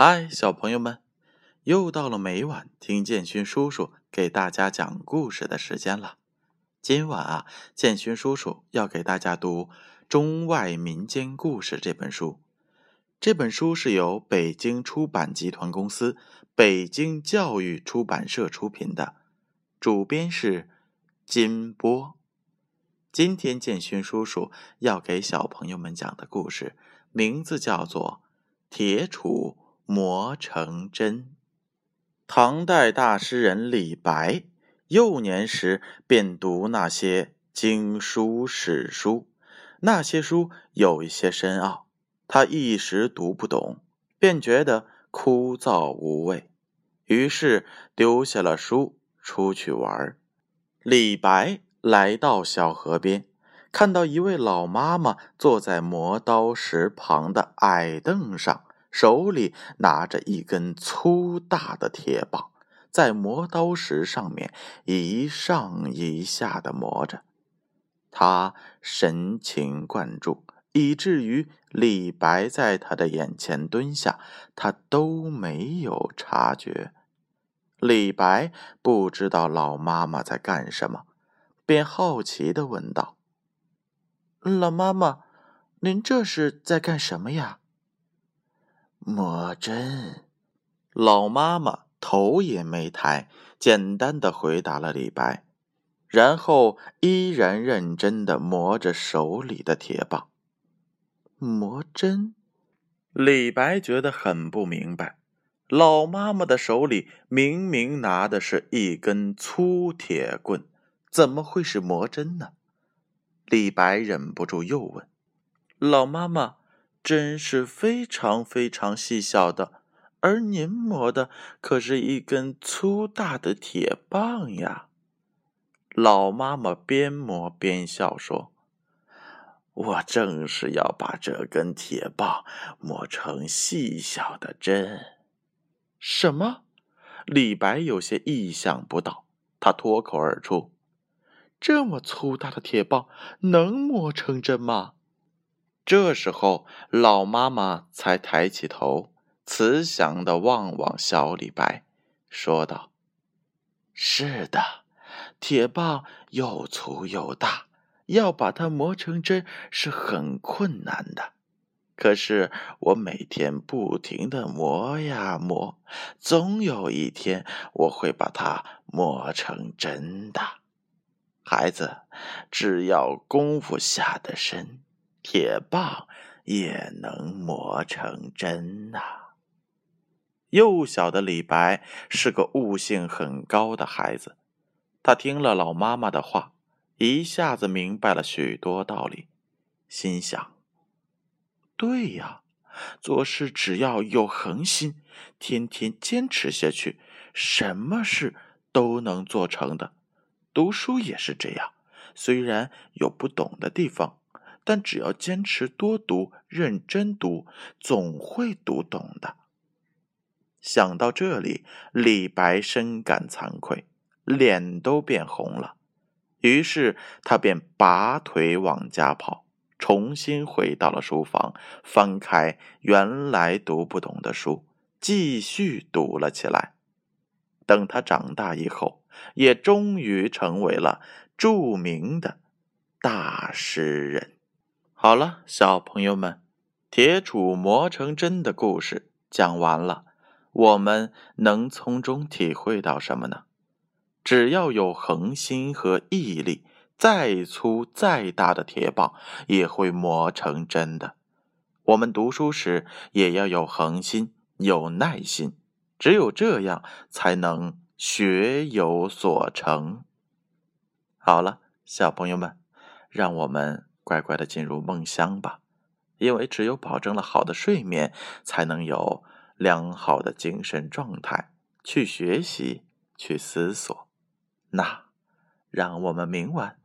嗨，小朋友们，又到了每晚听建勋叔叔给大家讲故事的时间了。今晚啊，建勋叔叔要给大家读《中外民间故事》这本书。这本书是由北京出版集团公司、北京教育出版社出品的，主编是金波。今天建勋叔叔要给小朋友们讲的故事，名字叫做《铁杵》。磨成针。唐代大诗人李白幼年时便读那些经书史书，那些书有一些深奥，他一时读不懂，便觉得枯燥无味，于是丢下了书出去玩。李白来到小河边，看到一位老妈妈坐在磨刀石旁的矮凳上。手里拿着一根粗大的铁棒，在磨刀石上面一上一下的磨着。他神情贯注，以至于李白在他的眼前蹲下，他都没有察觉。李白不知道老妈妈在干什么，便好奇的问道：“老妈妈，您这是在干什么呀？”磨针，老妈妈头也没抬，简单的回答了李白，然后依然认真的磨着手里的铁棒。磨针，李白觉得很不明白，老妈妈的手里明明拿的是一根粗铁棍，怎么会是磨针呢？李白忍不住又问：“老妈妈。”针是非常非常细小的，而您磨的可是一根粗大的铁棒呀！老妈妈边磨边笑说：“我正是要把这根铁棒磨成细小的针。”什么？李白有些意想不到，他脱口而出：“这么粗大的铁棒能磨成针吗？”这时候，老妈妈才抬起头，慈祥的望望小李白，说道：“是的，铁棒又粗又大，要把它磨成针是很困难的。可是我每天不停的磨呀磨，总有一天我会把它磨成针的。孩子，只要功夫下得深。”铁棒也能磨成针呐！幼小的李白是个悟性很高的孩子，他听了老妈妈的话，一下子明白了许多道理，心想：对呀，做事只要有恒心，天天坚持下去，什么事都能做成的。读书也是这样，虽然有不懂的地方。但只要坚持多读、认真读，总会读懂的。想到这里，李白深感惭愧，脸都变红了。于是他便拔腿往家跑，重新回到了书房，翻开原来读不懂的书，继续读了起来。等他长大以后，也终于成为了著名的大诗人。好了，小朋友们，铁杵磨成针的故事讲完了。我们能从中体会到什么呢？只要有恒心和毅力，再粗再大的铁棒也会磨成针的。我们读书时也要有恒心、有耐心，只有这样才能学有所成。好了，小朋友们，让我们。乖乖的进入梦乡吧，因为只有保证了好的睡眠，才能有良好的精神状态去学习、去思索。那，让我们明晚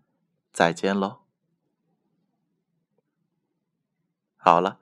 再见喽。好了。